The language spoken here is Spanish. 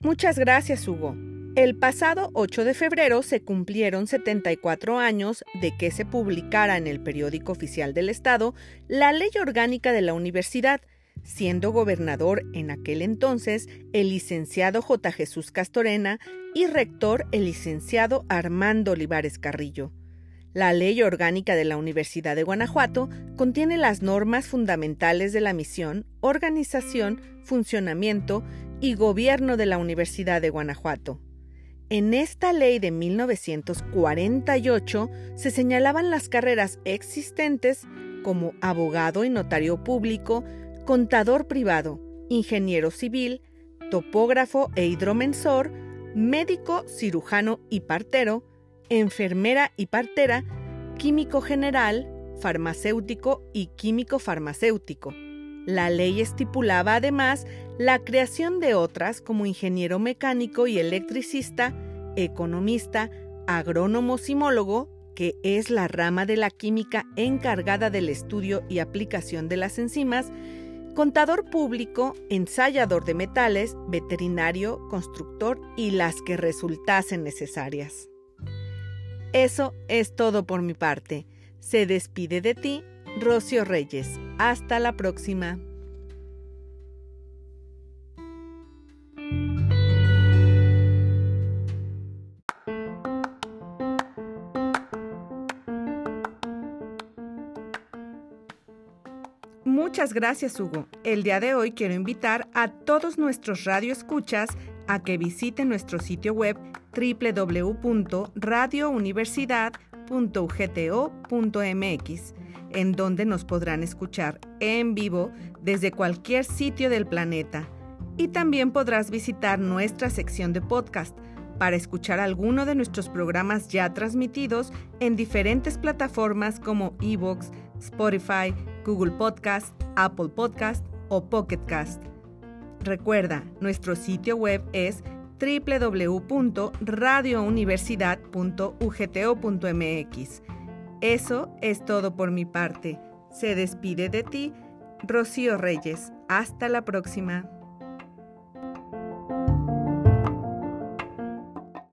Muchas gracias, Hugo. El pasado 8 de febrero se cumplieron 74 años de que se publicara en el periódico oficial del Estado la Ley Orgánica de la Universidad, siendo gobernador en aquel entonces el licenciado J. Jesús Castorena y rector el licenciado Armando Olivares Carrillo. La Ley Orgánica de la Universidad de Guanajuato contiene las normas fundamentales de la misión, organización, funcionamiento y gobierno de la Universidad de Guanajuato. En esta ley de 1948 se señalaban las carreras existentes como abogado y notario público, contador privado, ingeniero civil, topógrafo e hidromensor, médico, cirujano y partero, enfermera y partera, químico general, farmacéutico y químico farmacéutico. La ley estipulaba además la creación de otras como ingeniero mecánico y electricista, economista, agrónomo simólogo, que es la rama de la química encargada del estudio y aplicación de las enzimas, contador público, ensayador de metales, veterinario, constructor y las que resultasen necesarias. Eso es todo por mi parte. Se despide de ti, Rocio Reyes. Hasta la próxima. Muchas gracias, Hugo. El día de hoy quiero invitar a todos nuestros radioescuchas a que visiten nuestro sitio web www.radiouniversidad.ugto.mx, en donde nos podrán escuchar en vivo desde cualquier sitio del planeta. Y también podrás visitar nuestra sección de podcast para escuchar alguno de nuestros programas ya transmitidos en diferentes plataformas como Evox, Spotify, Google Podcast, Apple Podcast o Pocket Cast. Recuerda, nuestro sitio web es www.radiouniversidad.ugto.mx. Eso es todo por mi parte. Se despide de ti, Rocío Reyes. Hasta la próxima.